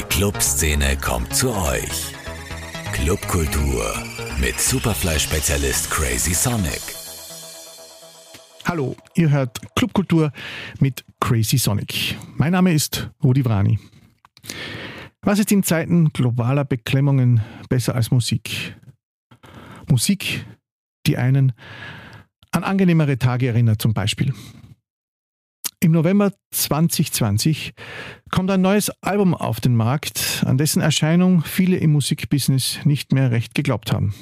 Die Clubszene kommt zu euch. Clubkultur mit Superfly-Spezialist Crazy Sonic. Hallo, ihr hört Clubkultur mit Crazy Sonic. Mein Name ist Rudi Vrani. Was ist in Zeiten globaler Beklemmungen besser als Musik? Musik, die einen an angenehmere Tage erinnert zum Beispiel. Im November 2020 kommt ein neues Album auf den Markt, an dessen Erscheinung viele im Musikbusiness nicht mehr recht geglaubt haben.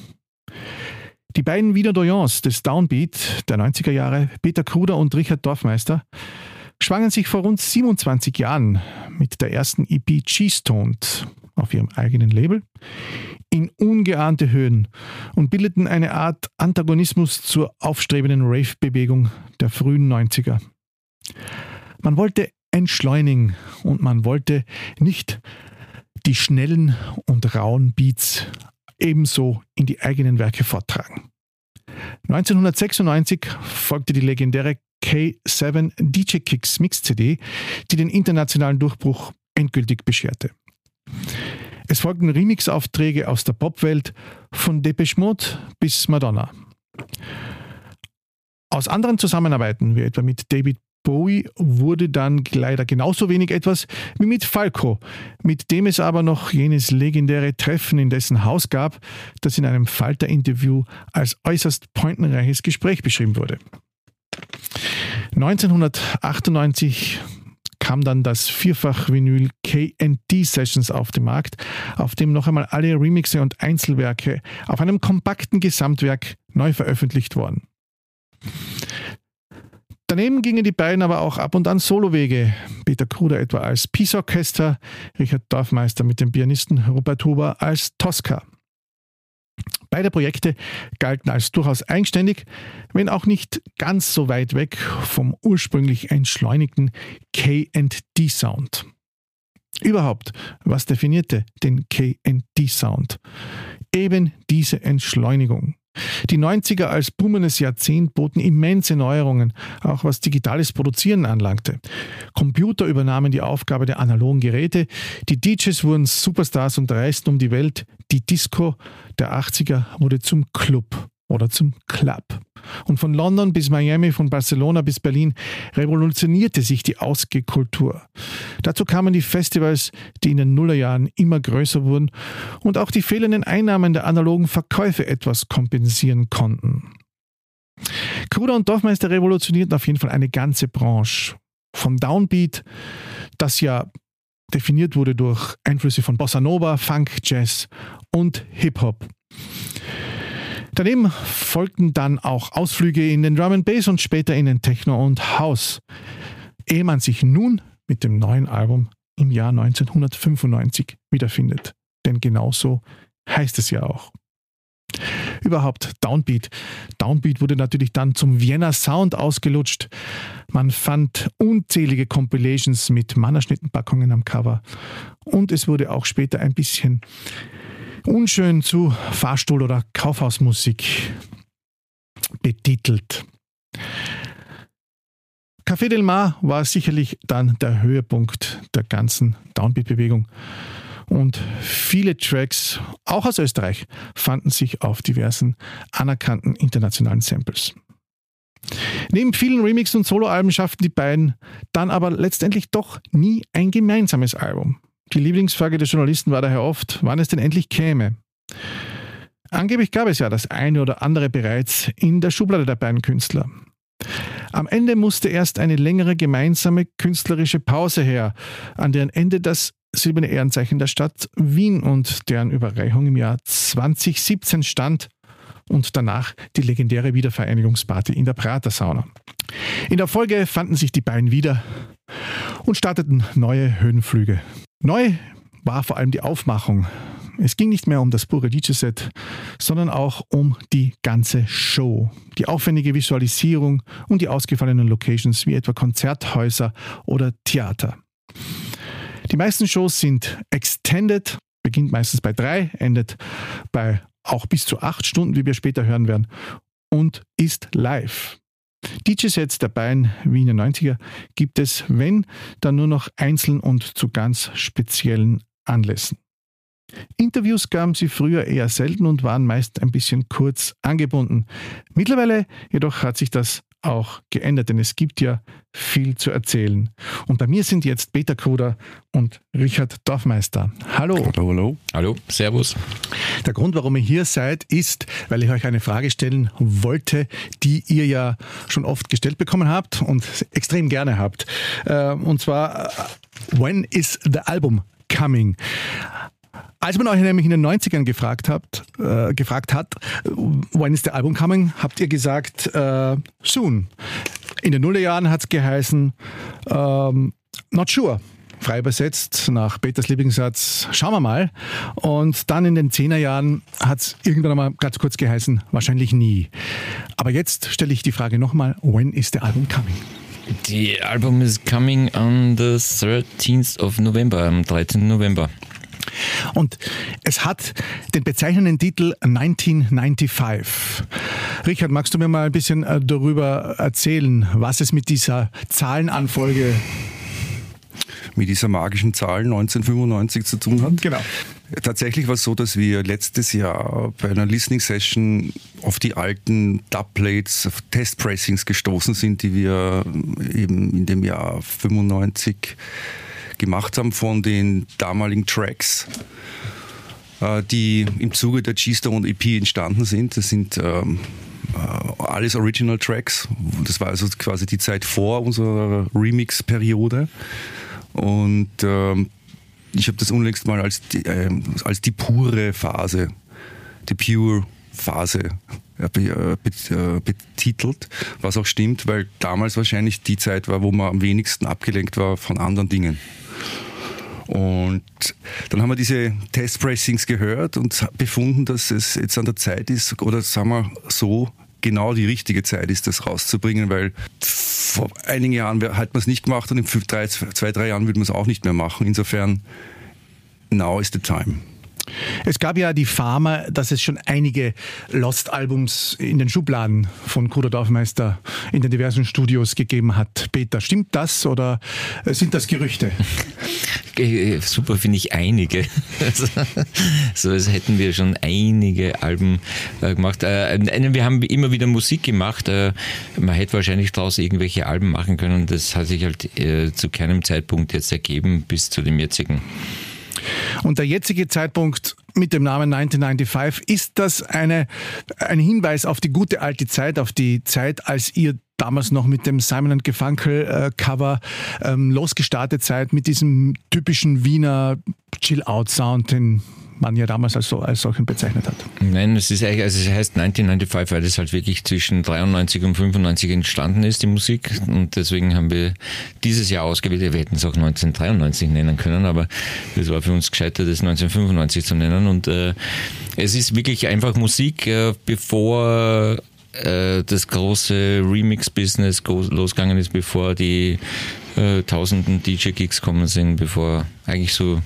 Die beiden Wiener des Downbeat der 90er Jahre, Peter Kruder und Richard Dorfmeister, schwangen sich vor rund 27 Jahren mit der ersten EP G-Stoned auf ihrem eigenen Label in ungeahnte Höhen und bildeten eine Art Antagonismus zur aufstrebenden Rave-Bewegung der frühen 90er. Man wollte entschleunigen und man wollte nicht die schnellen und rauen Beats ebenso in die eigenen Werke vortragen. 1996 folgte die legendäre K7 DJ Kicks Mix CD, die den internationalen Durchbruch endgültig bescherte. Es folgten Remix-Aufträge aus der Popwelt von Depeche Mode bis Madonna. Aus anderen Zusammenarbeiten, wie etwa mit David Bowie wurde dann leider genauso wenig etwas wie mit Falco, mit dem es aber noch jenes legendäre Treffen in dessen Haus gab, das in einem Falter-Interview als äußerst pointenreiches Gespräch beschrieben wurde. 1998 kam dann das Vierfach-Vinyl KD Sessions auf den Markt, auf dem noch einmal alle Remixe und Einzelwerke auf einem kompakten Gesamtwerk neu veröffentlicht wurden. Daneben gingen die beiden aber auch ab und an Solowege. Peter Kruder etwa als Peace Orchester, Richard Dorfmeister mit dem Pianisten Robert Huber als Tosca. Beide Projekte galten als durchaus eigenständig, wenn auch nicht ganz so weit weg vom ursprünglich entschleunigten KD-Sound. Überhaupt, was definierte den KD-Sound? Eben diese Entschleunigung. Die 90er als boomendes Jahrzehnt boten immense Neuerungen, auch was digitales Produzieren anlangte. Computer übernahmen die Aufgabe der analogen Geräte, die DJs wurden Superstars und reisten um die Welt, die Disco der 80er wurde zum Club oder zum Club. Und von London bis Miami, von Barcelona bis Berlin revolutionierte sich die Ausgehkultur. Dazu kamen die Festivals, die in den Nullerjahren immer größer wurden und auch die fehlenden Einnahmen der analogen Verkäufe etwas kompensieren konnten. Kruder und Dorfmeister revolutionierten auf jeden Fall eine ganze Branche. Vom Downbeat, das ja definiert wurde durch Einflüsse von Bossa Nova, Funk, Jazz und Hip-Hop. Daneben folgten dann auch Ausflüge in den Drum and Bass und später in den Techno und House, ehe man sich nun mit dem neuen Album im Jahr 1995 wiederfindet. Denn genauso heißt es ja auch. Überhaupt Downbeat. Downbeat wurde natürlich dann zum Vienna Sound ausgelutscht. Man fand unzählige Compilations mit Mannerschnittenpackungen am Cover. Und es wurde auch später ein bisschen unschön zu Fahrstuhl- oder Kaufhausmusik betitelt. Café Del Mar war sicherlich dann der Höhepunkt der ganzen Downbeat-Bewegung. Und viele Tracks, auch aus Österreich, fanden sich auf diversen anerkannten internationalen Samples. Neben vielen Remix- und Soloalben schafften die beiden dann aber letztendlich doch nie ein gemeinsames Album. Die Lieblingsfrage der Journalisten war daher oft, wann es denn endlich käme. Angeblich gab es ja das eine oder andere bereits in der Schublade der beiden Künstler. Am Ende musste erst eine längere gemeinsame künstlerische Pause her, an deren Ende das silberne Ehrenzeichen der Stadt Wien und deren Überreichung im Jahr 2017 stand und danach die legendäre Wiedervereinigungsparty in der Pratersauna. In der Folge fanden sich die beiden wieder und starteten neue Höhenflüge. Neu war vor allem die Aufmachung. Es ging nicht mehr um das pure DJ-Set, sondern auch um die ganze Show. Die aufwendige Visualisierung und die ausgefallenen Locations wie etwa Konzerthäuser oder Theater. Die meisten Shows sind extended, beginnt meistens bei drei, endet bei auch bis zu acht Stunden, wie wir später hören werden, und ist live. DJ-Sets der beiden Wiener 90er gibt es, wenn, dann nur noch einzeln und zu ganz speziellen Anlässen. Interviews gaben sie früher eher selten und waren meist ein bisschen kurz angebunden. Mittlerweile jedoch hat sich das auch geändert, denn es gibt ja viel zu erzählen. Und bei mir sind jetzt Peter Kruder und Richard Dorfmeister. Hallo. Hallo, hallo. Hallo, Servus. Der Grund, warum ihr hier seid, ist, weil ich euch eine Frage stellen wollte, die ihr ja schon oft gestellt bekommen habt und extrem gerne habt. Äh, und zwar, when is the album coming? Als man euch nämlich in den 90ern gefragt, habt, äh, gefragt hat, when is the album coming, habt ihr gesagt, äh, soon. In den Nullerjahren hat es geheißen, ähm, not sure. Frei übersetzt nach Peters Lieblingssatz, schauen wir mal. Und dann in den Zehnerjahren hat es irgendwann einmal ganz kurz geheißen, wahrscheinlich nie. Aber jetzt stelle ich die Frage nochmal, when is the album coming? Die Album is coming on the 13th of November, am 13. November. Und es hat den bezeichnenden Titel 1995. Richard, magst du mir mal ein bisschen äh, darüber erzählen, was es mit dieser Zahlenanfolge mit dieser magischen Zahl 1995 zu tun hat. Genau. Tatsächlich war es so, dass wir letztes Jahr bei einer Listening Session auf die alten Dubplates, Testpressings gestoßen sind, die wir eben in dem Jahr 95 gemacht haben von den damaligen Tracks, äh, die im Zuge der G-Stone EP entstanden sind. Das sind ähm, äh, alles Original Tracks. Das war also quasi die Zeit vor unserer Remix-Periode. Und ähm, ich habe das unlängst mal als die, äh, als die pure Phase, die pure Phase betitelt, was auch stimmt, weil damals wahrscheinlich die Zeit war, wo man am wenigsten abgelenkt war von anderen Dingen. Und dann haben wir diese Testpressings gehört und befunden, dass es jetzt an der Zeit ist, oder sagen wir so, genau die richtige Zeit ist, das rauszubringen, weil vor einigen Jahren hat man es nicht gemacht und in zwei, drei Jahren würde man es auch nicht mehr machen. Insofern, now is the time. Es gab ja die Pharma, dass es schon einige Lost-Albums in den Schubladen von Kruder Dorfmeister in den diversen Studios gegeben hat. Peter, stimmt das oder sind das Gerüchte? Super finde ich einige. so als hätten wir schon einige Alben äh, gemacht. Äh, wir haben immer wieder Musik gemacht. Äh, man hätte wahrscheinlich daraus irgendwelche Alben machen können. Das hat sich halt zu keinem Zeitpunkt jetzt ergeben bis zu dem jetzigen. Und der jetzige Zeitpunkt mit dem Namen 1995, ist das eine, ein Hinweis auf die gute alte Zeit, auf die Zeit, als ihr damals noch mit dem Simon Gefunkel äh, Cover ähm, losgestartet seid, mit diesem typischen Wiener Chill-Out-Sound, den man ja damals als, so, als solchen bezeichnet hat. Nein, es ist also es heißt 1995, weil das halt wirklich zwischen 93 und 95 entstanden ist, die Musik. Und deswegen haben wir dieses Jahr ausgewählt. Wir hätten es auch 1993 nennen können, aber das war für uns gescheiter, das 1995 zu nennen. Und äh, es ist wirklich einfach Musik, äh, bevor äh, das große Remix-Business losgegangen ist, bevor die äh, tausenden DJ-Gigs kommen sind, bevor eigentlich so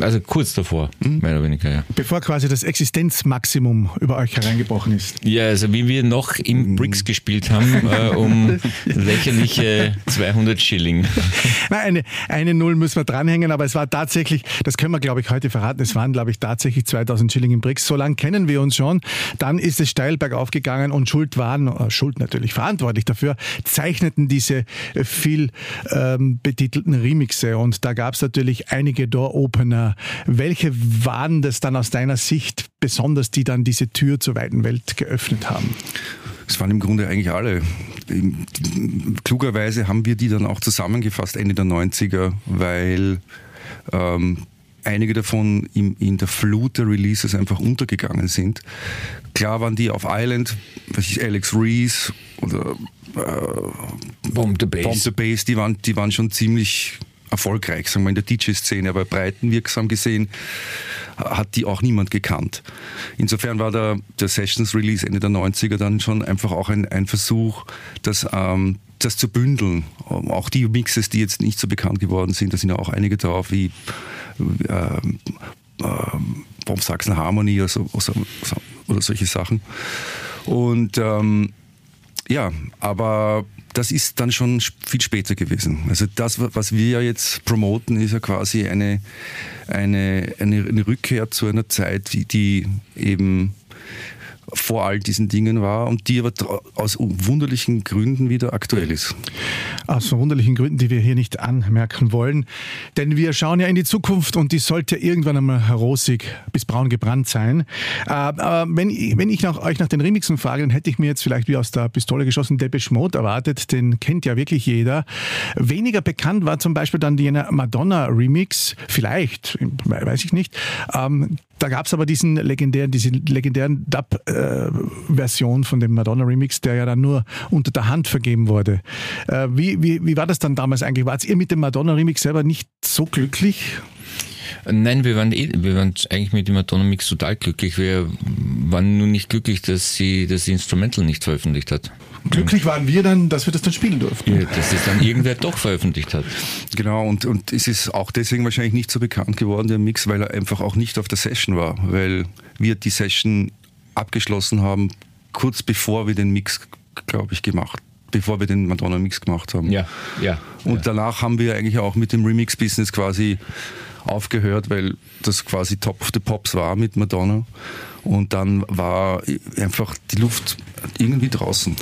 also kurz davor, mhm. mehr oder weniger, ja. Bevor quasi das Existenzmaximum über euch hereingebrochen ist. Ja, also wie wir noch im mhm. Bricks gespielt haben, äh, um lächerliche 200 Schilling. Nein, eine, eine Null müssen wir dranhängen, aber es war tatsächlich, das können wir glaube ich heute verraten, es waren glaube ich tatsächlich 2000 Schilling im Bricks. So lange kennen wir uns schon. Dann ist es steil bergauf gegangen und Schuld waren, äh, Schuld natürlich verantwortlich dafür, zeichneten diese viel ähm, betitelten Remixe und da gab es natürlich einige Door-Open Entrepreneur. Welche waren das dann aus deiner Sicht besonders, die dann diese Tür zur weiten Welt geöffnet haben? Es waren im Grunde eigentlich alle. Klugerweise haben wir die dann auch zusammengefasst Ende der 90er, weil ähm, einige davon in, in, der Flut der Releases einfach untergegangen sind. Klar waren die auf Island, was ich, Alex Reese oder äh, Bomb the Bass. Bomb the Bass, die waren, die waren schon ziemlich erfolgreich, sagen wir in der DJ-Szene, aber breitenwirksam gesehen hat die auch niemand gekannt. Insofern war der, der Sessions-Release Ende der 90er dann schon einfach auch ein, ein Versuch, das, ähm, das zu bündeln. Auch die Mixes, die jetzt nicht so bekannt geworden sind, da sind ja auch einige drauf, wie ähm, ähm, Bomb Saxon Harmony oder, so, oder solche Sachen. Und ähm, Ja, aber das ist dann schon viel später gewesen. Also das, was wir ja jetzt promoten, ist ja quasi eine, eine, eine, Rückkehr zu einer Zeit, die eben vor all diesen Dingen war und die aber aus wunderlichen Gründen wieder aktuell ist. Aus wunderlichen Gründen, die wir hier nicht anmerken wollen. Denn wir schauen ja in die Zukunft und die sollte irgendwann einmal rosig bis braun gebrannt sein. Äh, aber wenn, wenn ich nach, euch nach den Remixen frage, dann hätte ich mir jetzt vielleicht wie aus der Pistole geschossen Depeche Mode erwartet. Den kennt ja wirklich jeder. Weniger bekannt war zum Beispiel dann die Madonna-Remix. Vielleicht, weiß ich nicht. Ähm, da gab es aber diesen legendären, diese legendären Dub-Version äh, von dem Madonna-Remix, der ja dann nur unter der Hand vergeben wurde. Äh, wie, wie, wie war das dann damals eigentlich? Wart ihr mit dem Madonna-Remix selber nicht so glücklich? Nein, wir waren, eh, wir waren eigentlich mit dem Madonna-Mix total glücklich. Wir waren nur nicht glücklich, dass sie das Instrumental nicht veröffentlicht hat. Glücklich waren wir dann, dass wir das dann spielen durften. Ja, dass es dann irgendwer doch veröffentlicht hat. Genau, und, und es ist auch deswegen wahrscheinlich nicht so bekannt geworden, der Mix, weil er einfach auch nicht auf der Session war, weil wir die Session abgeschlossen haben, kurz bevor wir den Mix, glaube ich, gemacht bevor wir den Madonna-Mix gemacht haben. Ja, ja. Und ja. danach haben wir eigentlich auch mit dem Remix-Business quasi aufgehört, weil das quasi Top of the Pops war mit Madonna. Und dann war einfach die Luft irgendwie draußen.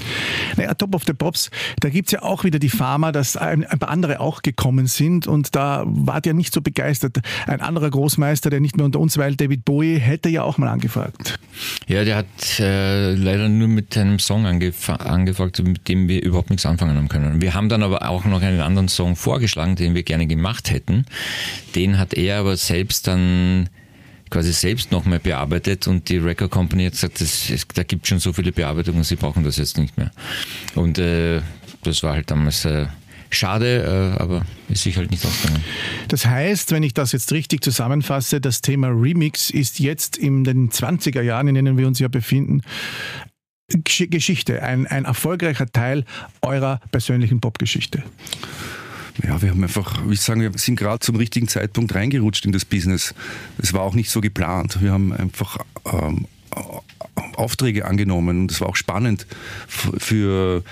Naja, Top of the Pops, da gibt es ja auch wieder die Pharma, dass ein, ein, paar andere auch gekommen sind und da wart ihr nicht so begeistert. Ein anderer Großmeister, der nicht mehr unter uns weilt, David Bowie, hätte ja auch mal angefragt. Ja, der hat äh, leider nur mit einem Song angef angefragt, mit dem wir überhaupt nichts anfangen haben können. Wir haben dann aber auch noch einen anderen Song vorgeschlagen, den wir gerne gemacht hätten. Den hat er aber selbst dann quasi selbst nochmal bearbeitet und die Record Company hat gesagt, das, es, da gibt schon so viele Bearbeitungen, sie brauchen das jetzt nicht mehr. Und äh, das war halt damals äh, schade, äh, aber ist sich halt nicht ausgegangen. Das heißt, wenn ich das jetzt richtig zusammenfasse, das Thema Remix ist jetzt in den 20er Jahren, in denen wir uns ja befinden, Geschichte, ein, ein erfolgreicher Teil eurer persönlichen Popgeschichte. Ja, wir haben einfach, ich sagen, wir sind gerade zum richtigen Zeitpunkt reingerutscht in das Business. Es war auch nicht so geplant. Wir haben einfach ähm, Aufträge angenommen und es war auch spannend für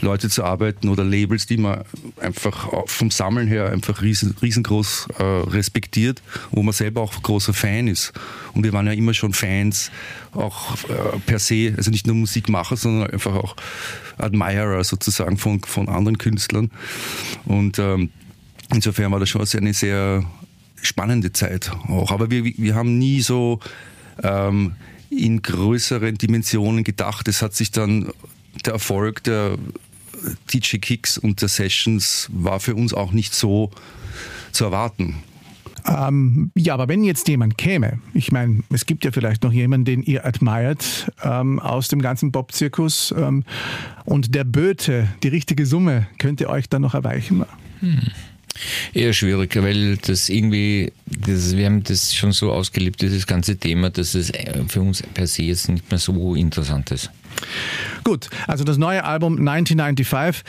Leute zu arbeiten oder Labels, die man einfach vom Sammeln her einfach riesen, riesengroß äh, respektiert, wo man selber auch großer Fan ist. Und wir waren ja immer schon Fans, auch äh, per se, also nicht nur Musikmacher, sondern einfach auch Admirer sozusagen von, von anderen Künstlern. Und ähm, insofern war das schon eine sehr spannende Zeit auch. Aber wir, wir haben nie so ähm, in größeren Dimensionen gedacht. Es hat sich dann der Erfolg der DJ Kicks und der Sessions war für uns auch nicht so zu erwarten. Ähm, ja, aber wenn jetzt jemand käme, ich meine, es gibt ja vielleicht noch jemanden, den ihr admired ähm, aus dem ganzen Bob-Zirkus ähm, und der böte die richtige Summe, könnt ihr euch dann noch erweichen? Hm. Eher schwierig, weil das irgendwie, das, wir haben das schon so ausgelebt, dieses ganze Thema, dass es für uns per se jetzt nicht mehr so interessant ist. Gut, also das neue Album 1995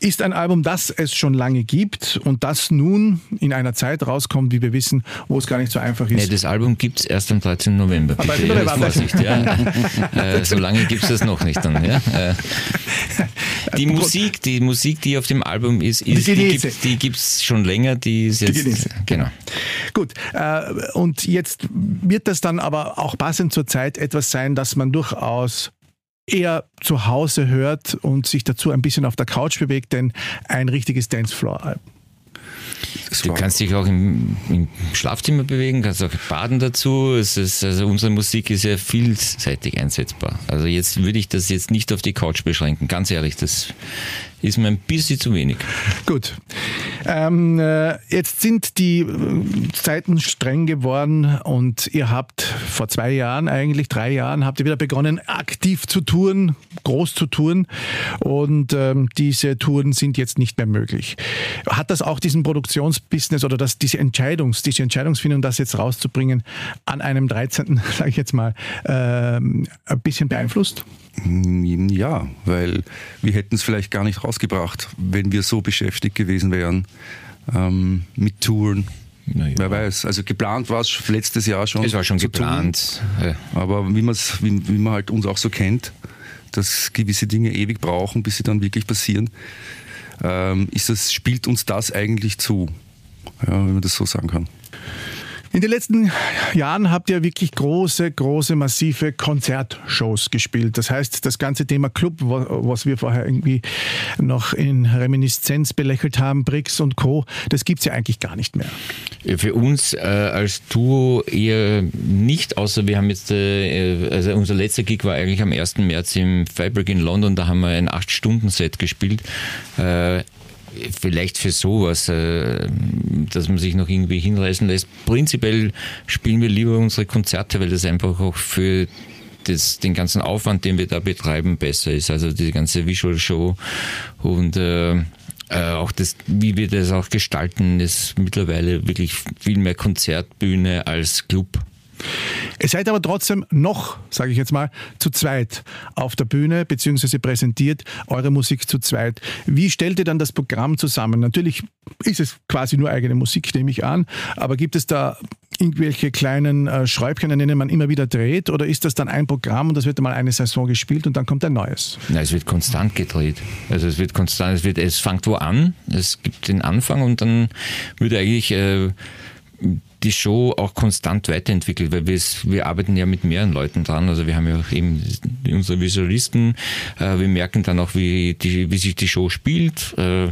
ist ein Album, das es schon lange gibt und das nun in einer Zeit rauskommt, wie wir wissen, wo es gar nicht so einfach ist. Nee, das Album gibt es erst am 13. November. Bitte. Aber bitte, Vorsicht, ja. äh, so lange gibt es das noch nicht dann. Ja? Äh, die Musik, die Musik, die auf dem Album ist, ist die, gibt es schon länger. Die ist jetzt, die genau. Gut, äh, und jetzt wird das dann aber auch passend zur Zeit etwas sein, dass man durchaus eher zu Hause hört und sich dazu ein bisschen auf der Couch bewegt, denn ein richtiges Dancefloor-Album. Du kannst dich auch im, im, Schlafzimmer bewegen, kannst auch baden dazu. Es ist, also unsere Musik ist ja vielseitig einsetzbar. Also jetzt würde ich das jetzt nicht auf die Couch beschränken. Ganz ehrlich, das ist mir ein bisschen zu wenig. Gut. Ähm, äh, jetzt sind die äh, Zeiten streng geworden und ihr habt vor zwei Jahren, eigentlich drei Jahren, habt ihr wieder begonnen, aktiv zu touren, groß zu touren und ähm, diese Touren sind jetzt nicht mehr möglich. Hat das auch diesen Produktionsbusiness oder das, diese Entscheidungs, diese Entscheidungsfindung, das jetzt rauszubringen, an einem 13., sage ich jetzt mal, ähm, ein bisschen beeinflusst? Hm, ja, weil wir hätten es vielleicht gar nicht rausgebracht, wenn wir so beschäftigt gewesen wären ähm, mit Touren. Ja. Wer weiß, also geplant war es letztes Jahr schon. Es war schon geplant. Tun, aber wie, wie man halt uns auch so kennt, dass gewisse Dinge ewig brauchen, bis sie dann wirklich passieren, ähm, ist das, spielt uns das eigentlich zu, ja, wenn man das so sagen kann. In den letzten Jahren habt ihr wirklich große, große, massive Konzertshows gespielt. Das heißt, das ganze Thema Club, was wir vorher irgendwie noch in Reminiszenz belächelt haben, Brix und Co., das gibt es ja eigentlich gar nicht mehr. Für uns äh, als Duo eher nicht, außer wir haben jetzt, äh, also unser letzter Gig war eigentlich am 1. März im Fabric in London, da haben wir ein 8-Stunden-Set gespielt. Äh, vielleicht für sowas, äh, dass man sich noch irgendwie hinreißen lässt. Prinzipiell spielen wir lieber unsere Konzerte, weil das einfach auch für das, den ganzen Aufwand, den wir da betreiben, besser ist. Also die ganze Visual Show und äh, äh, auch das, wie wir das auch gestalten, ist mittlerweile wirklich viel mehr Konzertbühne als Club. Ihr seid aber trotzdem noch, sage ich jetzt mal, zu zweit auf der Bühne, beziehungsweise präsentiert eure Musik zu zweit. Wie stellt ihr dann das Programm zusammen? Natürlich ist es quasi nur eigene Musik, nehme ich an, aber gibt es da irgendwelche kleinen äh, Schräubchen, an denen man immer wieder dreht, oder ist das dann ein Programm und das wird mal eine Saison gespielt und dann kommt ein neues? Nein, es wird konstant gedreht. Also es wird konstant, es wird, es fängt wo an, es gibt den Anfang und dann würde eigentlich äh, die Show auch konstant weiterentwickelt, weil wir, arbeiten ja mit mehreren Leuten dran. Also wir haben ja auch eben unsere Visualisten. Äh, wir merken dann auch, wie, die, wie sich die Show spielt. Äh,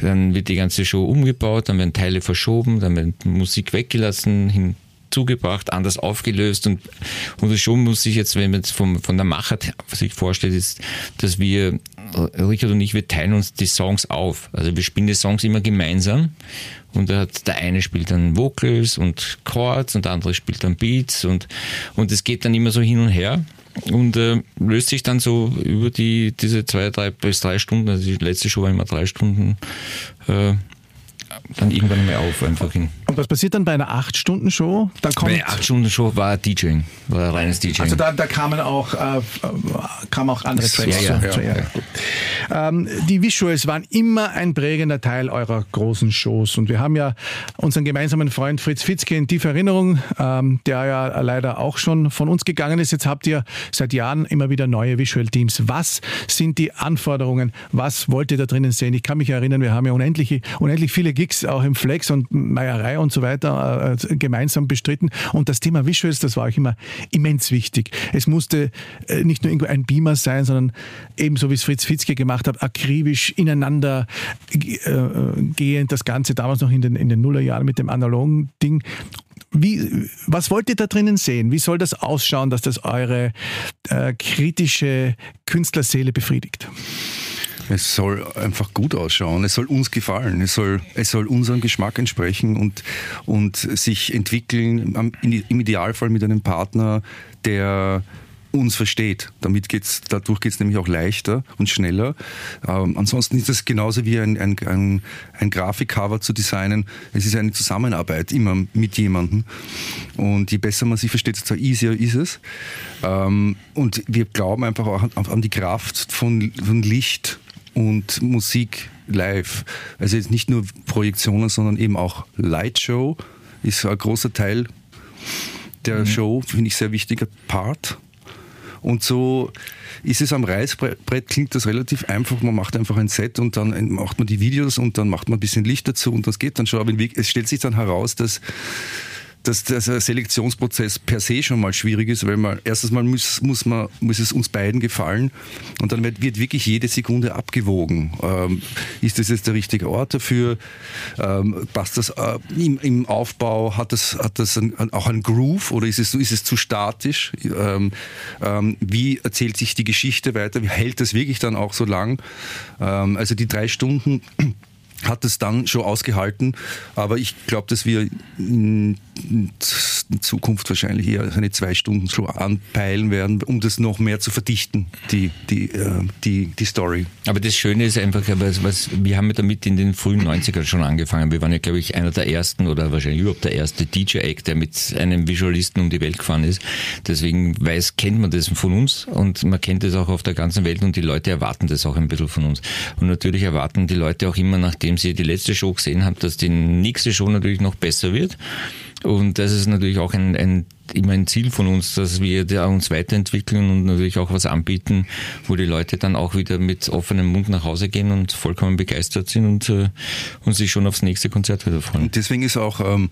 dann wird die ganze Show umgebaut, dann werden Teile verschoben, dann wird Musik weggelassen, hinzugebracht, anders aufgelöst und unsere Show muss sich jetzt, wenn man vom, von der Macher sich vorstellt, ist, dass wir, Richard und ich, wir teilen uns die Songs auf. Also wir spielen die Songs immer gemeinsam und der eine spielt dann Vocals und Chords und der andere spielt dann Beats und, und es geht dann immer so hin und her und äh, löst sich dann so über die, diese zwei, drei bis drei Stunden, also die letzte Show war immer drei Stunden, äh, dann irgendwann mal auf einfach hin. Und was passiert dann bei einer 8-Stunden-Show? Bei einer 8-Stunden-Show war DJing, war reines DJing. Also da, da kamen auch, äh, kamen auch andere Tracks. Ja, ja, ja, ja. Ähm, die Visuals waren immer ein prägender Teil eurer großen Shows. Und wir haben ja unseren gemeinsamen Freund Fritz Fitzke in tiefer Erinnerung, ähm, der ja leider auch schon von uns gegangen ist. Jetzt habt ihr seit Jahren immer wieder neue Visual Teams. Was sind die Anforderungen? Was wollt ihr da drinnen sehen? Ich kann mich erinnern, wir haben ja unendlich, unendlich viele Gigs auch im Flex und Meierei und so weiter äh, gemeinsam bestritten. Und das Thema Visuals, das war euch immer immens wichtig. Es musste äh, nicht nur irgendwo ein Beamer sein, sondern ebenso wie es Fritz Fitzke gemacht hat, akribisch ineinander äh, gehend, das Ganze damals noch in den, in den Nullerjahren mit dem analogen Ding. Wie, was wollt ihr da drinnen sehen? Wie soll das ausschauen, dass das eure äh, kritische Künstlerseele befriedigt? Es soll einfach gut ausschauen, es soll uns gefallen, es soll, es soll unserem Geschmack entsprechen und, und sich entwickeln, im Idealfall mit einem Partner, der uns versteht. Damit geht's, dadurch geht es nämlich auch leichter und schneller. Ähm, ansonsten ist es genauso wie ein, ein, ein, ein Grafikcover zu designen. Es ist eine Zusammenarbeit immer mit jemandem. Und je besser man sich versteht, desto easier ist es. Ähm, und wir glauben einfach auch an, an die Kraft von, von Licht und Musik live. Also jetzt nicht nur Projektionen, sondern eben auch Lightshow ist ein großer Teil der mhm. Show, finde ich sehr wichtiger Part. Und so ist es am Reißbrett, klingt das relativ einfach. Man macht einfach ein Set und dann macht man die Videos und dann macht man ein bisschen Licht dazu und das geht dann schon. Aber es stellt sich dann heraus, dass dass der Selektionsprozess per se schon mal schwierig ist, weil man erstens mal muss, muss, man, muss es uns beiden gefallen und dann wird, wird wirklich jede Sekunde abgewogen. Ähm, ist das jetzt der richtige Ort dafür? Ähm, passt das äh, im, im, Aufbau? Hat das, hat das ein, auch einen Groove oder ist es, ist es zu statisch? Ähm, ähm wie erzählt sich die Geschichte weiter? Wie hält das wirklich dann auch so lang? Ähm, also die drei Stunden hat es dann schon ausgehalten. Aber ich glaube, dass wir in Zukunft wahrscheinlich eher eine zwei Stunden schon anpeilen werden, um das noch mehr zu verdichten, die, die, äh, die, die Story. Aber das Schöne ist einfach, was, wir haben damit in den frühen 90ern schon angefangen. Wir waren ja, glaube ich, einer der ersten oder wahrscheinlich überhaupt der erste DJ-Act, der mit einem Visualisten um die Welt gefahren ist. Deswegen weiß, kennt man das von uns und man kennt das auch auf der ganzen Welt und die Leute erwarten das auch ein bisschen von uns. Und natürlich erwarten die Leute auch immer, nachdem sie die letzte Show gesehen haben, dass die nächste Show natürlich noch besser wird. Und das ist natürlich auch ein, ein immer ein Ziel von uns, dass wir uns weiterentwickeln und natürlich auch was anbieten, wo die Leute dann auch wieder mit offenem Mund nach Hause gehen und vollkommen begeistert sind und, äh, und sich schon aufs nächste Konzert wieder freuen. Und deswegen ist auch ähm,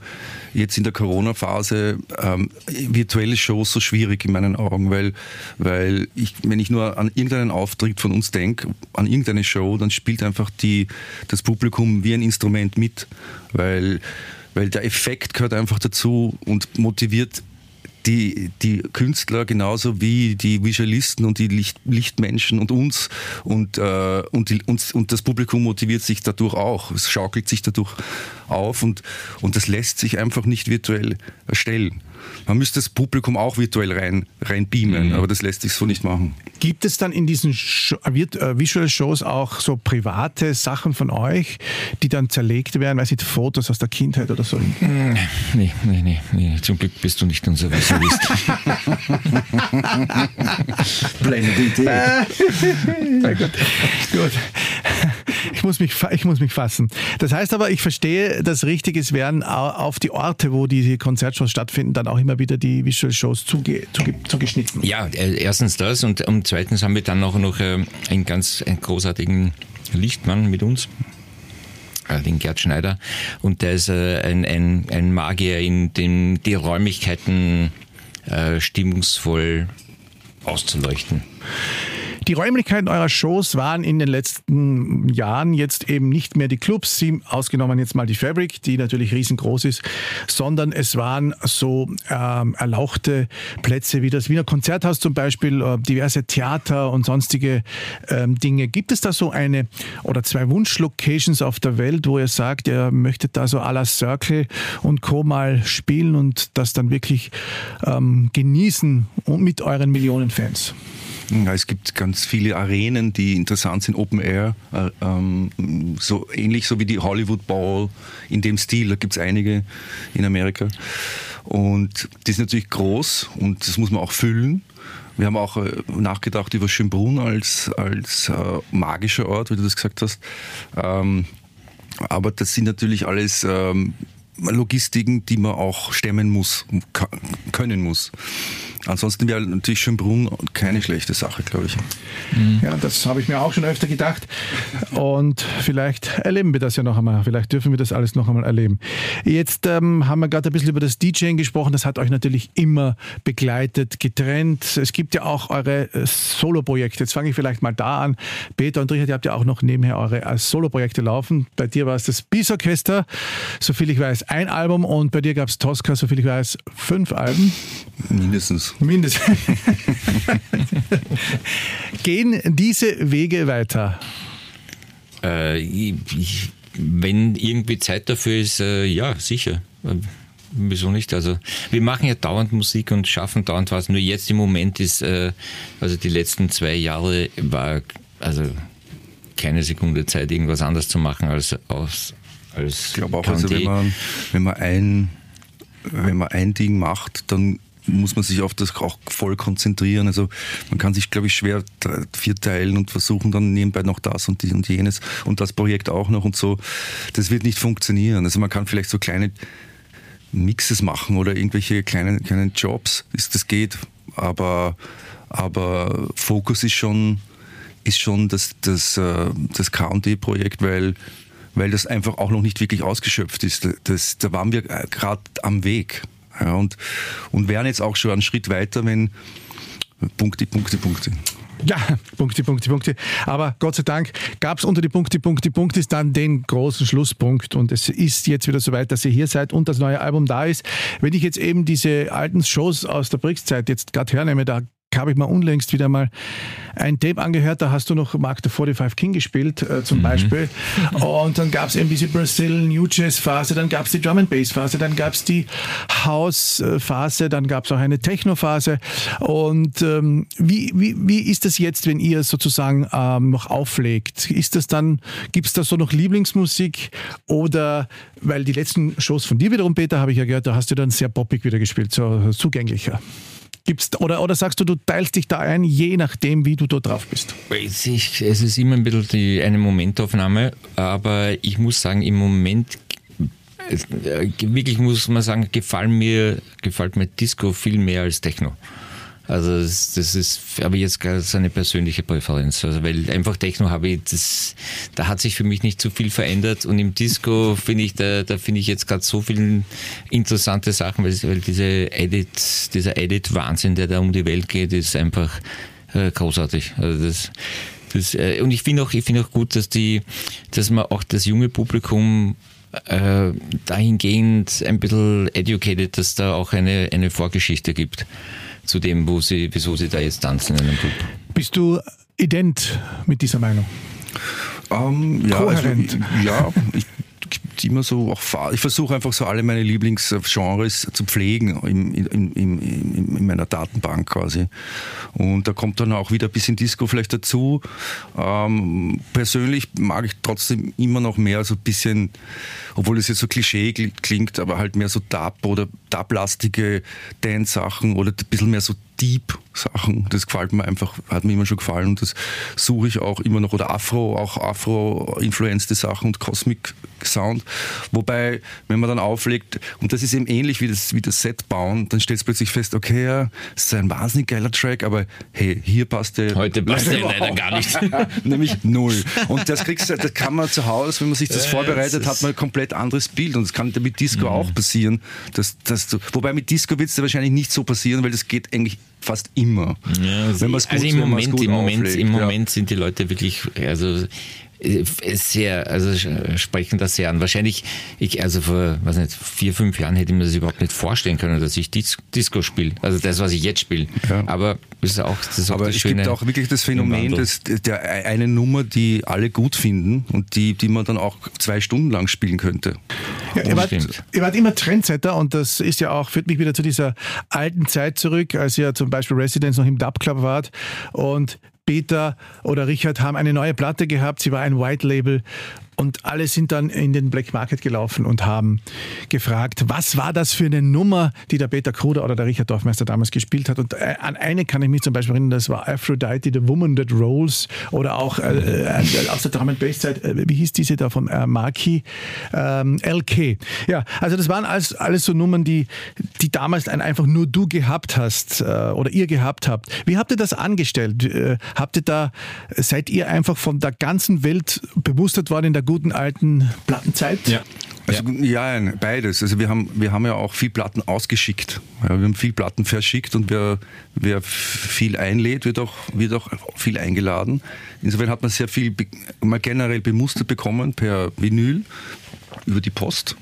jetzt in der Corona-Phase ähm, virtuelle Shows so schwierig in meinen Augen, weil, weil ich, wenn ich nur an irgendeinen Auftritt von uns denke, an irgendeine Show, dann spielt einfach die, das Publikum wie ein Instrument mit, weil weil der Effekt gehört einfach dazu und motiviert die, die Künstler genauso wie die Visualisten und die Licht, Lichtmenschen und uns und, äh, und, die, und, und das Publikum motiviert sich dadurch auch. Es schaukelt sich dadurch auf und, und das lässt sich einfach nicht virtuell erstellen. Man müsste das Publikum auch virtuell rein, rein beamen, mhm. aber das lässt sich so nicht machen. Gibt es dann in diesen Show, äh, äh, Visual Shows auch so private Sachen von euch, die dann zerlegt werden, weiß ich, Fotos aus der Kindheit oder so? Nee, nee, nee, nee. zum Glück bist du nicht unser Visualist. Blendende Idee. gut. gut. Ich muss, mich, ich muss mich fassen. Das heißt aber, ich verstehe, das richtig ist, werden auf die Orte, wo diese Konzertshows stattfinden, dann auch immer wieder die Visual Shows zuge, zuge, zugeschnitten. Ja, äh, erstens das und, und zweitens haben wir dann auch noch äh, einen ganz großartigen Lichtmann mit uns äh, den Gerd Schneider. Und der ist ein, ein, ein Magier, in dem die Räumlichkeiten äh, stimmungsvoll auszuleuchten. Die Räumlichkeiten eurer Shows waren in den letzten Jahren jetzt eben nicht mehr die Clubs, sie, ausgenommen jetzt mal die Fabric, die natürlich riesengroß ist, sondern es waren so ähm, erlauchte Plätze wie das Wiener Konzerthaus zum Beispiel, äh, diverse Theater und sonstige ähm, Dinge. Gibt es da so eine oder zwei Wunschlocations auf der Welt, wo ihr sagt, ihr möchtet da so à la Circle und Co. mal spielen und das dann wirklich ähm, genießen und mit euren Millionen Fans? Es gibt ganz viele Arenen, die interessant sind, Open Air, äh, ähm, so ähnlich so wie die Hollywood Ball in dem Stil. Da gibt es einige in Amerika. Und die sind natürlich groß und das muss man auch füllen. Wir haben auch äh, nachgedacht über Schönbrunn als, als äh, magischer Ort, wie du das gesagt hast. Ähm, aber das sind natürlich alles ähm, Logistiken, die man auch stemmen muss, können muss. Ansonsten wäre natürlich Schönbrunn keine schlechte Sache, glaube ich. Ja, das habe ich mir auch schon öfter gedacht. Und vielleicht erleben wir das ja noch einmal. Vielleicht dürfen wir das alles noch einmal erleben. Jetzt ähm, haben wir gerade ein bisschen über das DJing gesprochen. Das hat euch natürlich immer begleitet, getrennt. Es gibt ja auch eure äh, Solo-Projekte. Jetzt fange ich vielleicht mal da an. Peter und Richard, ihr habt ja auch noch nebenher eure äh, Solo-Projekte laufen. Bei dir war es das Peace Orchester, soviel ich weiß, ein Album. Und bei dir gab es Tosca, soviel ich weiß, fünf Alben. Mindestens. Mindestens. Gehen diese Wege weiter? Äh, ich, wenn irgendwie Zeit dafür ist, äh, ja, sicher. Äh, wieso nicht? Also wir machen ja dauernd Musik und schaffen dauernd was. Nur jetzt im Moment ist, äh, also die letzten zwei Jahre war also keine Sekunde Zeit, irgendwas anders zu machen als aus. Als ich glaube auch, also wenn man, wenn man ein wenn man ein Ding macht, dann muss man sich auf das auch voll konzentrieren. Also man kann sich, glaube ich, schwer vierteilen und versuchen dann nebenbei noch das und, die und jenes und das Projekt auch noch und so. Das wird nicht funktionieren. Also man kann vielleicht so kleine Mixes machen oder irgendwelche kleinen, kleinen Jobs, das geht. Aber, aber Fokus ist schon, ist schon das, das, äh, das KD-Projekt, weil weil das einfach auch noch nicht wirklich ausgeschöpft ist. Das, da waren wir gerade am Weg. Ja, und, und wären jetzt auch schon einen Schritt weiter, wenn Punkte, Punkte, Punkte. Ja, Punkte, Punkte, Punkte. Aber Gott sei Dank gab es unter die Punkte, Punkte, Punkte dann den großen Schlusspunkt. Und es ist jetzt wieder soweit, dass ihr hier seid und das neue Album da ist. Wenn ich jetzt eben diese alten Shows aus der Brix-Zeit jetzt gerade hernehme, da habe ich mal unlängst wieder mal ein Tape angehört, da hast du noch Mark the 45 King gespielt, äh, zum mhm. Beispiel. Und dann gab es eben diese Brazil New Jazz Phase, dann gab es die Drum and Bass Phase, dann gab es die House Phase, dann gab es auch eine Techno Phase. Und ähm, wie, wie, wie ist das jetzt, wenn ihr sozusagen ähm, noch auflegt? Ist das dann, gibt es da so noch Lieblingsmusik oder, weil die letzten Shows von dir wiederum, Peter, habe ich ja gehört, da hast du dann sehr poppig wieder gespielt, so zugänglicher. Gibt's, oder, oder sagst du, du teilst dich da ein, je nachdem, wie du da drauf bist? Es ist immer ein bisschen die, eine Momentaufnahme, aber ich muss sagen, im Moment äh, wirklich muss man sagen, gefallen mir, gefällt mir Disco viel mehr als Techno. Also das, ist aber jetzt ganz eine persönliche Präferenz. Also weil einfach Techno habe ich, das, da hat sich für mich nicht so viel verändert und im Disco finde ich, da, da finde ich jetzt gerade so viele interessante Sachen, weil, weil diese Edit, dieser Edit-Wahnsinn, der da um die Welt geht, ist einfach äh, großartig. Also das, das, äh, und ich finde auch, ich auch gut, dass die, dass man auch das junge Publikum äh, dahingehend ein bisschen educated, dass da auch eine, eine Vorgeschichte gibt zu dem, wo sie, wieso sie da jetzt tanzen in einem Club. Bist du ident mit dieser Meinung? Ähm, ja, also, ja, ich immer so auch ich versuche einfach so alle meine Lieblingsgenres zu pflegen in, in, in, in, meiner Datenbank quasi. Und da kommt dann auch wieder ein bisschen Disco vielleicht dazu. Ähm, persönlich mag ich trotzdem immer noch mehr so ein bisschen, obwohl es jetzt so Klischee klingt, aber halt mehr so Dub oder Dub-lastige Dance-Sachen oder ein bisschen mehr so Deep Sachen. Das gefällt mir einfach, hat mir immer schon gefallen und das suche ich auch immer noch. Oder Afro, auch Afro-influenced Sachen und Cosmic Sound. Wobei, wenn man dann auflegt, und das ist eben ähnlich wie das, wie das Set bauen, dann stellt es plötzlich fest, okay, ja, es ist ein wahnsinnig geiler Track, aber hey, hier passt der. Heute passt der leider gar nicht. Nämlich null. Und das kriegst du, das kann man zu Hause, wenn man sich das vorbereitet, hat man ein komplett anderes Bild. Und das kann mit Disco mhm. auch passieren. Dass du, wobei mit Disco wird es wahrscheinlich nicht so passieren, weil das geht eigentlich fast immer. Ja, also, wenn also gut, im Moment, im Moment, im Moment sind die Leute wirklich, also sehr, also sprechen das sehr an. Wahrscheinlich, ich, also vor, was nicht, vier, fünf Jahren hätte ich mir das überhaupt nicht vorstellen können, dass ich Dis Disco spiele. Also das, was ich jetzt spiele. Ja. Aber ist auch, das ist auch Aber das es Schöne gibt auch wirklich das Phänomen, dass der eine Nummer, die alle gut finden und die, die man dann auch zwei Stunden lang spielen könnte. Ja, ihr, wart, ihr wart immer Trendsetter und das ist ja auch, führt mich wieder zu dieser alten Zeit zurück, als ihr zum Beispiel Residence noch im Dub Club wart und Peter oder Richard haben eine neue Platte gehabt. Sie war ein White Label und alle sind dann in den Black Market gelaufen und haben gefragt, was war das für eine Nummer, die der Peter Kruder oder der Richard Dorfmeister damals gespielt hat. Und äh, an eine kann ich mich zum Beispiel erinnern, das war Aphrodite, The Woman That Rolls oder auch äh, äh, aus der Drum and Bass Zeit, äh, wie hieß diese da von äh, Marky? Ähm, LK. Ja, also das waren alles, alles so Nummern, die, die damals ein, einfach nur du gehabt hast äh, oder ihr gehabt habt. Wie habt ihr das angestellt? Äh, habt ihr da, seid ihr einfach von der ganzen Welt bewusstert worden in der guten alten Plattenzeit? Ja. Also, ja, beides. Also wir haben, wir haben ja auch viel Platten ausgeschickt. Ja, wir haben viel Platten verschickt und wer, wer viel einlädt, wird auch, wird auch viel eingeladen. Insofern hat man sehr viel mal generell bemustert bekommen per Vinyl über die Post.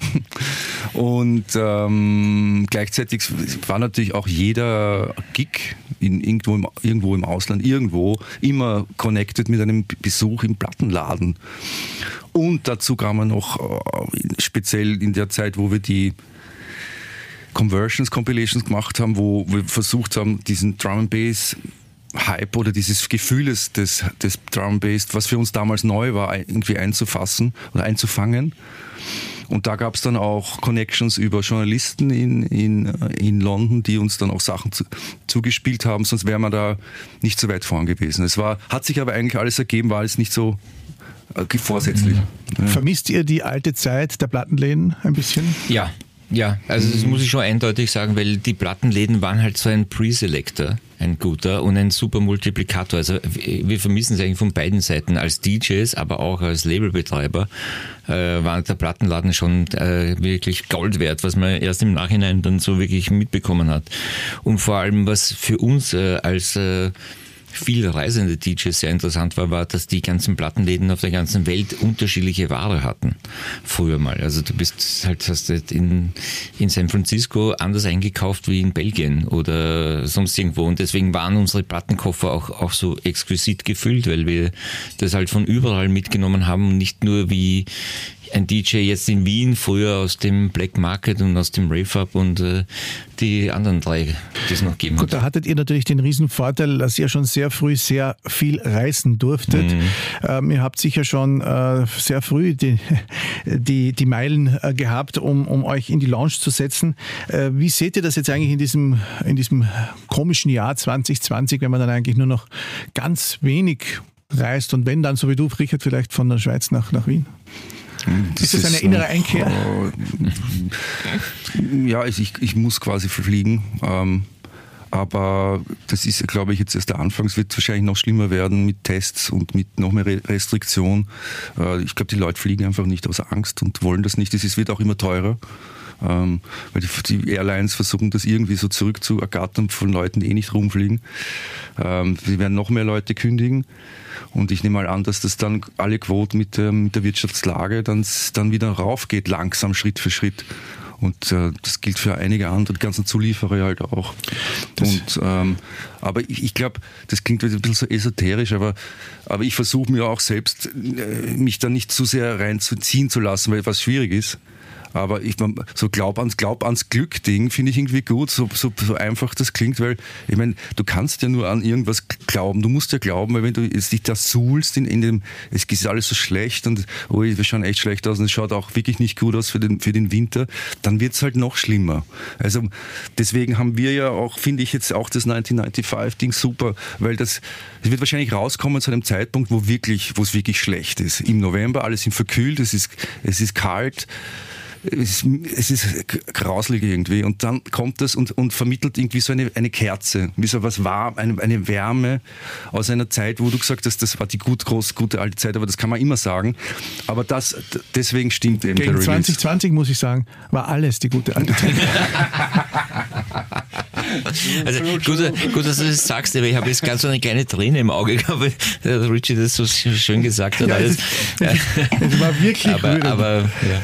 Und ähm, gleichzeitig war natürlich auch jeder Gig in, irgendwo, im, irgendwo im Ausland, irgendwo, immer connected mit einem Besuch im Plattenladen. Und dazu kam man noch, äh, speziell in der Zeit, wo wir die Conversions, Compilations gemacht haben, wo wir versucht haben, diesen Drum and Bass Hype oder dieses Gefühl des, des, Drum Bass, was für uns damals neu war, irgendwie einzufassen oder einzufangen. Und da gab es dann auch Connections über Journalisten in, in, in London, die uns dann auch Sachen zu, zugespielt haben, sonst wären wir da nicht so weit vorn gewesen. Es war, hat sich aber eigentlich alles ergeben, war alles nicht so äh, vorsätzlich. Mhm. Vermisst ihr die alte Zeit der Plattenläden ein bisschen? Ja, ja, also das muss ich schon eindeutig sagen, weil die Plattenläden waren halt so ein Pre-Selector, ein guter und ein super Multiplikator. Also wir vermissen es eigentlich von beiden Seiten. Als DJs, aber auch als Labelbetreiber äh, war der Plattenladen schon äh, wirklich Gold wert, was man erst im Nachhinein dann so wirklich mitbekommen hat. Und vor allem, was für uns äh, als äh, viele reisende DJs sehr interessant war, war, dass die ganzen Plattenläden auf der ganzen Welt unterschiedliche Ware hatten. Früher mal. Also du bist halt, hast du in, in San Francisco anders eingekauft wie in Belgien oder sonst irgendwo. Und deswegen waren unsere Plattenkoffer auch, auch so exquisit gefüllt, weil wir das halt von überall mitgenommen haben, nicht nur wie ein DJ jetzt in Wien, früher aus dem Black Market und aus dem Rave Up und äh, die anderen drei, die es noch geben Gut, da hattet ihr natürlich den riesen Vorteil, dass ihr schon sehr früh sehr viel reisen durftet. Mhm. Ähm, ihr habt sicher schon äh, sehr früh die, die, die Meilen äh, gehabt, um, um euch in die Lounge zu setzen. Äh, wie seht ihr das jetzt eigentlich in diesem, in diesem komischen Jahr 2020, wenn man dann eigentlich nur noch ganz wenig reist und wenn dann, so wie du, Richard, vielleicht von der Schweiz nach, nach Wien? Das ist das eine innere Einkehr? Äh, ja, ich, ich muss quasi fliegen. Ähm, aber das ist, glaube ich, jetzt erst der Anfang. Es wird wahrscheinlich noch schlimmer werden mit Tests und mit noch mehr Restriktion. Äh, ich glaube, die Leute fliegen einfach nicht aus Angst und wollen das nicht. Es wird auch immer teurer. Ähm, weil die, die, Airlines versuchen das irgendwie so zurückzuergattern von Leuten, die eh nicht rumfliegen. Ähm, sie werden noch mehr Leute kündigen. Und ich nehme mal an, dass das dann alle Quoten mit, ähm, mit der Wirtschaftslage dann, dann wieder raufgeht, langsam, Schritt für Schritt. Und äh, das gilt für einige andere, die ganzen Zulieferer halt auch. und, ähm, aber ich, ich glaube, das klingt ein bisschen so esoterisch, aber, aber ich versuche mir auch selbst, äh, mich da nicht zu sehr reinzuziehen zu lassen, weil was schwierig ist. Aber ich so Glaub ans, Glaub ans Glück-Ding finde ich irgendwie gut, so, so, so einfach das klingt, weil ich meine, du kannst ja nur an irgendwas glauben. Du musst ja glauben, weil wenn du jetzt dich da suhlst in, in dem, es ist alles so schlecht und oh, wir schauen echt schlecht aus und es schaut auch wirklich nicht gut aus für den, für den Winter, dann wird es halt noch schlimmer. Also deswegen haben wir ja auch, finde ich jetzt auch das 1995-Ding super, weil das, es wird wahrscheinlich rauskommen zu einem Zeitpunkt, wo wirklich, wo es wirklich schlecht ist. Im November, alles sind verkühlt, es ist, es ist kalt es, es ist grauslig irgendwie. Und dann kommt das und, und vermittelt irgendwie so eine, eine Kerze, wie so was warm, eine, eine Wärme aus einer Zeit, wo du gesagt hast, das war die gut groß, gute alte Zeit, aber das kann man immer sagen. Aber das, deswegen stimmt eben Gegen der 2020 muss ich sagen, war alles die gute alte Zeit. Also gut, gut, dass du das sagst, aber ich habe jetzt ganz so eine kleine Träne im Auge gehabt, weil Richie das so schön gesagt hat. Ja, es, es, war wirklich aber, aber ja.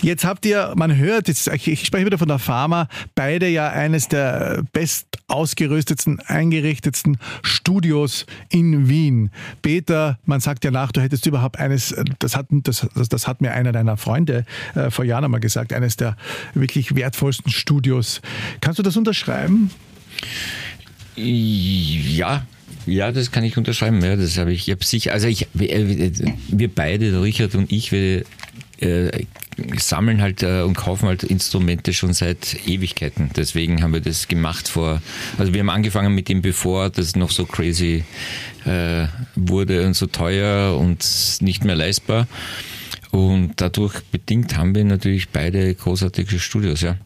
Jetzt habt ihr, man hört, jetzt, ich spreche wieder von der Pharma, beide ja eines der best ausgerüstetsten, eingerichtetsten Studios in Wien. Peter, man sagt ja nach, du hättest überhaupt eines, das hat, das, das hat mir einer deiner Freunde äh, vor Jahren einmal gesagt, eines der wirklich wertvollsten Studios. Kannst du das unterschreiben? Ja, ja, das kann ich unterschreiben. Ja, das habe ich. ich habe sicher, also ich, wir beide, Richard und ich, wir äh, sammeln halt äh, und kaufen halt Instrumente schon seit Ewigkeiten. Deswegen haben wir das gemacht vor, also wir haben angefangen mit dem, bevor das noch so crazy äh, wurde und so teuer und nicht mehr leistbar. Und dadurch bedingt haben wir natürlich beide großartige Studios, ja.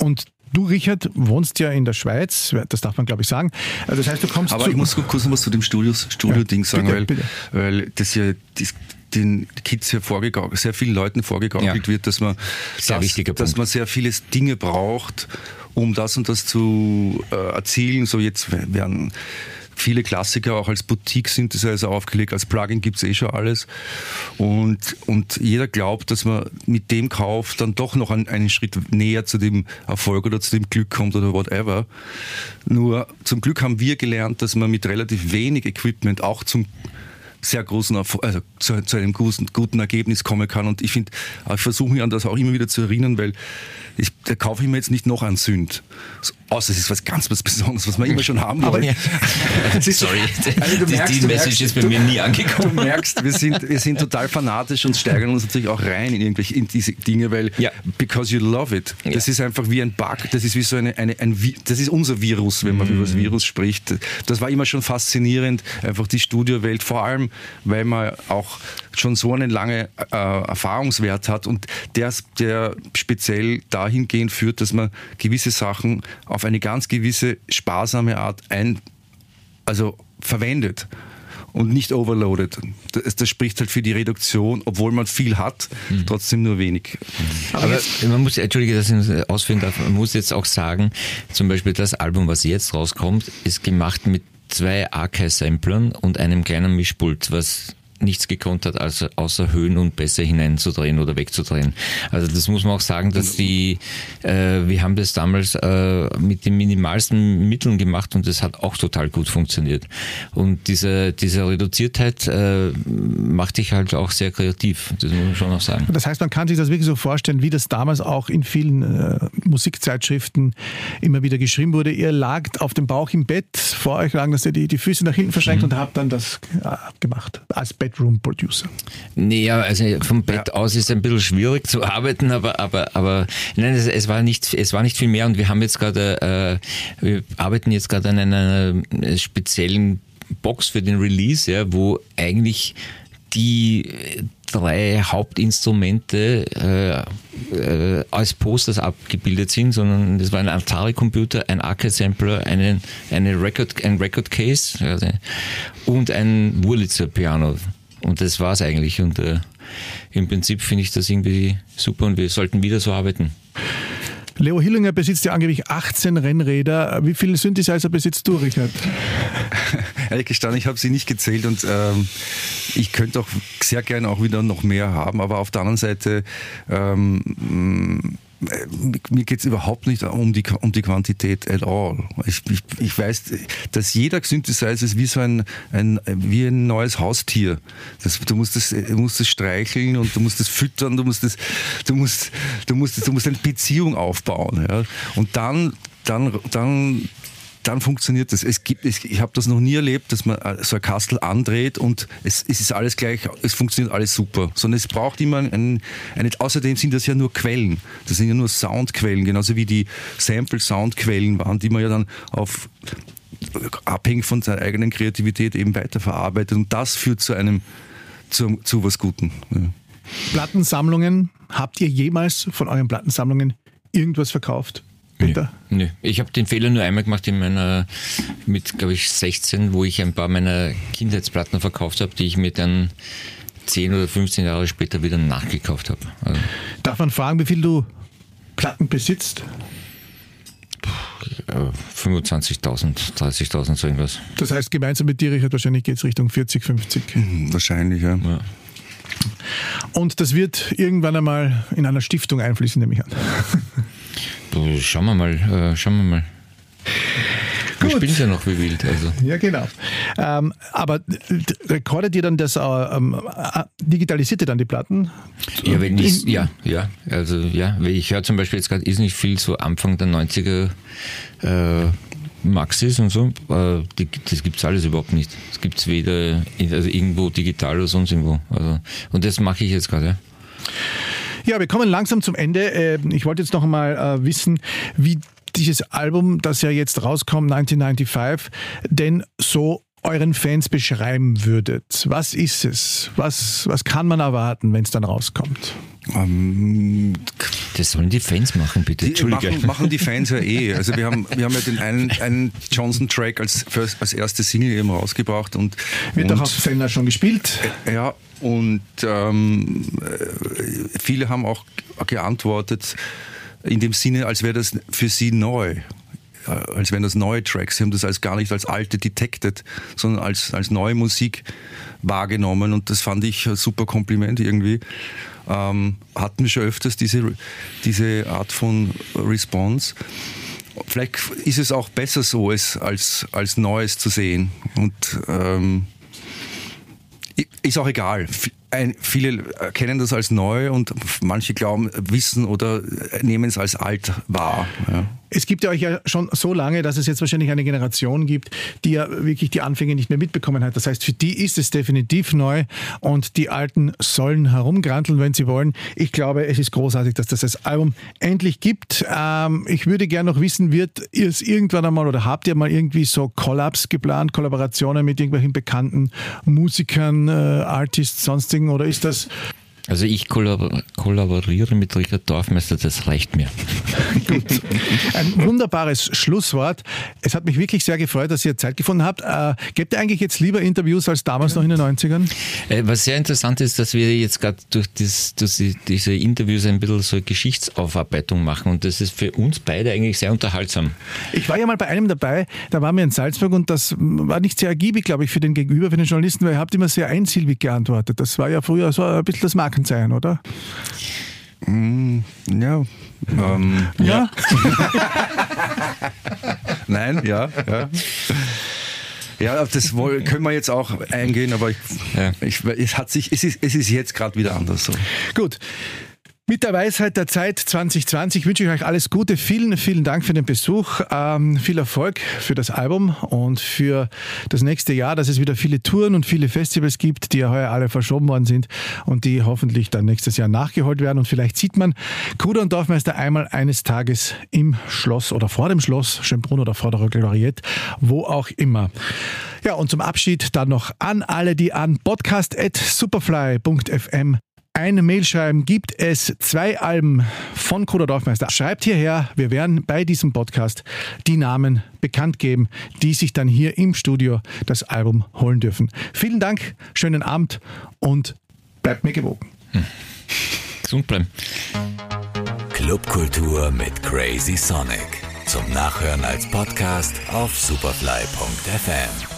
Und Du, Richard, wohnst ja in der Schweiz, das darf man glaube ich sagen. Also das heißt, du kommst Aber ich muss kurz noch was zu dem Studio-Ding sagen, bitte, weil, bitte. weil das ja das den Kids hier vorgegaukelt, sehr vielen Leuten vorgegaukelt ja. wird, dass man, sehr das, dass man sehr viele Dinge braucht, um das und das zu äh, erzielen. So jetzt werden viele Klassiker auch als Boutique-Synthesizer aufgelegt, als Plugin gibt es eh schon alles. Und, und jeder glaubt, dass man mit dem Kauf dann doch noch einen, einen Schritt näher zu dem Erfolg oder zu dem Glück kommt oder whatever. Nur zum Glück haben wir gelernt, dass man mit relativ wenig Equipment auch zum sehr großen, also zu, zu einem guten, guten Ergebnis kommen kann. Und ich finde, ich versuche mich an das auch immer wieder zu erinnern, weil ich, da kaufe ich mir jetzt nicht noch einen Sünd. Außer es ist was ganz was Besonderes, was man immer schon haben wollen. Ja. Sorry, also die, merkst, die Message ist bei mir nie angekommen. Du merkst, wir sind, wir sind total fanatisch und steigern uns natürlich auch rein in irgendwelche in diese Dinge, weil ja. because you love it. Das ja. ist einfach wie ein Bug, das ist wie so eine, eine ein, das ist unser Virus, wenn man mhm. über das Virus spricht. Das war immer schon faszinierend, einfach die Studiowelt, vor allem, weil man auch schon so einen langen äh, Erfahrungswert hat und der, der speziell dahingehend führt, dass man gewisse Sachen auf eine ganz gewisse sparsame Art ein, also verwendet und nicht overloaded. Das, das, spricht halt für die Reduktion, obwohl man viel hat, mhm. trotzdem nur wenig. Aber, Aber man muss, entschuldige, dass ich ausführen darf, man muss jetzt auch sagen, zum Beispiel das Album, was jetzt rauskommt, ist gemacht mit zwei Archive-Samplern und einem kleinen Mischpult, was nichts gekonnt hat, als außer Höhen und Bässe hineinzudrehen oder wegzudrehen. Also das muss man auch sagen, dass die, äh, wir haben das damals äh, mit den minimalsten Mitteln gemacht und das hat auch total gut funktioniert. Und diese, diese Reduziertheit äh, macht dich halt auch sehr kreativ, das muss man schon auch sagen. Das heißt, man kann sich das wirklich so vorstellen, wie das damals auch in vielen äh, Musikzeitschriften immer wieder geschrieben wurde. Ihr lagt auf dem Bauch im Bett, vor euch lagen dass ihr die, die Füße nach hinten verschränkt mhm. und habt dann das äh, gemacht als Bett Bedroom Producer? Naja, also vom Bett ja. aus ist es ein bisschen schwierig zu arbeiten, aber, aber, aber nein, es, es, war nicht, es war nicht viel mehr und wir haben jetzt gerade, äh, wir arbeiten jetzt gerade an einer speziellen Box für den Release, ja, wo eigentlich die drei Hauptinstrumente äh, äh, als Posters abgebildet sind, sondern das war ein Atari-Computer, ein Arcade-Sampler, eine, eine Record, ein Record-Case also, und ein Wurlitzer-Piano. Und das war's eigentlich. Und äh, im Prinzip finde ich das irgendwie super und wir sollten wieder so arbeiten. Leo Hillinger besitzt ja angeblich 18 Rennräder. Wie viele Synthesizer besitzt du, Richard? Ehrlich gestanden, ich habe sie nicht gezählt und ähm, ich könnte auch sehr gerne auch wieder noch mehr haben, aber auf der anderen Seite ähm, mir geht es überhaupt nicht um die, um die Quantität at all. Ich, ich, ich weiß, dass jeder Synthesizer ist wie so ein, ein, wie ein neues Haustier. Das, du, musst das, du musst es streicheln und du musst es füttern, du musst, das, du musst, du musst, du musst eine Beziehung aufbauen. Ja? Und dann, dann, dann dann funktioniert das. Es gibt, es, ich habe das noch nie erlebt, dass man äh, so ein Kastel andreht und es, es ist alles gleich, es funktioniert alles super. Sondern es braucht immer ein, ein, außerdem sind das ja nur Quellen. Das sind ja nur Soundquellen, genauso wie die Sample-Soundquellen waren, die man ja dann auf abhängig von seiner eigenen Kreativität eben weiterverarbeitet. Und das führt zu einem, zu, zu was Guten. Ja. Plattensammlungen, habt ihr jemals von euren Plattensammlungen irgendwas verkauft? Peter? Nö. Nö. Ich habe den Fehler nur einmal gemacht in meiner, mit glaube ich 16, wo ich ein paar meiner Kindheitsplatten verkauft habe, die ich mir dann 10 oder 15 Jahre später wieder nachgekauft habe. Also Darf man fragen, wie viel du Platten besitzt? 25.000, 30.000, so irgendwas. Das heißt, gemeinsam mit dir, Richard, wahrscheinlich geht es Richtung 40, 50. Hm, wahrscheinlich, ja. ja. Und das wird irgendwann einmal in einer Stiftung einfließen, nehme ich an. Schauen wir mal, äh, schauen wir mal. Wir spielen ja noch wie wild. Also. Ja, genau. Ähm, aber rekordet ihr dann das, äh, ähm, äh, digitalisiert ihr dann die Platten? Ja, wenn ich, ja, ja. Also, ja, ich höre zum Beispiel jetzt gerade ist nicht viel so Anfang der 90er äh, Maxis und so. Äh, die, das gibt es alles überhaupt nicht. Das gibt es weder also irgendwo digital oder sonst irgendwo. Also, und das mache ich jetzt gerade. Ja. Wir kommen langsam zum Ende. Ähm, ich wollte jetzt noch einmal äh, wissen, wie dieses Album, das ja jetzt rauskommt, 1995, denn so euren Fans beschreiben würdet. Was ist es? Was, was kann man erwarten, wenn es dann rauskommt? Um, ähm, das sollen die Fans machen, bitte. Die machen, machen, die Fans ja eh. Also wir haben, wir haben ja den einen, einen Johnson-Track als, als erste Single eben rausgebracht. Und, Wird und, auch auf Sender schon gespielt. Ja, und ähm, äh, viele haben auch geantwortet in dem Sinne, als wäre das für sie neu äh, als wären das neue Tracks. Sie haben das als gar nicht als alte detected, sondern als, als neue Musik wahrgenommen und das fand ich ein super Kompliment irgendwie. Ähm, hatten wir schon öfters diese, diese Art von Response. Vielleicht ist es auch besser so, es als, als Neues zu sehen. Und ähm, ist auch egal. Ein, viele erkennen das als neu und manche glauben, wissen oder nehmen es als alt wahr. Ja. Es gibt ja euch ja schon so lange, dass es jetzt wahrscheinlich eine Generation gibt, die ja wirklich die Anfänge nicht mehr mitbekommen hat. Das heißt, für die ist es definitiv neu und die Alten sollen herumgranteln, wenn sie wollen. Ich glaube, es ist großartig, dass das das Album endlich gibt. Ähm, ich würde gerne noch wissen, wird ihr es irgendwann einmal oder habt ihr mal irgendwie so Collabs geplant, Kollaborationen mit irgendwelchen bekannten Musikern, äh, Artists, sonstigen oder ist das also ich kollaboriere mit Richard Dorfmeister, das reicht mir. Gut. Ein wunderbares Schlusswort. Es hat mich wirklich sehr gefreut, dass ihr Zeit gefunden habt. Äh, gebt ihr eigentlich jetzt lieber Interviews als damals noch in den 90ern? Äh, was sehr interessant ist, dass wir jetzt gerade durch, durch diese Interviews ein bisschen so Geschichtsaufarbeitung machen und das ist für uns beide eigentlich sehr unterhaltsam. Ich war ja mal bei einem dabei, da waren wir in Salzburg und das war nicht sehr ergiebig, glaube ich, für den Gegenüber, für den Journalisten, weil ihr habt immer sehr einsilbig geantwortet. Das war ja früher so ein bisschen das Marken sein, oder? Mm, ja. Ähm, ja. Nein, ja, ja. Ja, auf das können wir jetzt auch eingehen, aber ich, ja. ich, es, hat sich, es, ist, es ist jetzt gerade wieder anders so. Gut. Mit der Weisheit der Zeit 2020 wünsche ich euch alles Gute. Vielen, vielen Dank für den Besuch. Ähm, viel Erfolg für das Album und für das nächste Jahr, dass es wieder viele Touren und viele Festivals gibt, die ja heuer alle verschoben worden sind und die hoffentlich dann nächstes Jahr nachgeholt werden. Und vielleicht sieht man Kuder und Dorfmeister einmal eines Tages im Schloss oder vor dem Schloss, Schönbrunn oder vor der Gloriette, wo auch immer. Ja, und zum Abschied dann noch an alle, die an podcast.superfly.fm eine Mail schreiben, gibt es zwei Alben von Koda Dorfmeister. Schreibt hierher, wir werden bei diesem Podcast die Namen bekannt geben, die sich dann hier im Studio das Album holen dürfen. Vielen Dank, schönen Abend und bleibt mir gewogen. Hm. Gesund bleiben. Clubkultur mit Crazy Sonic. Zum Nachhören als Podcast auf superfly.fm.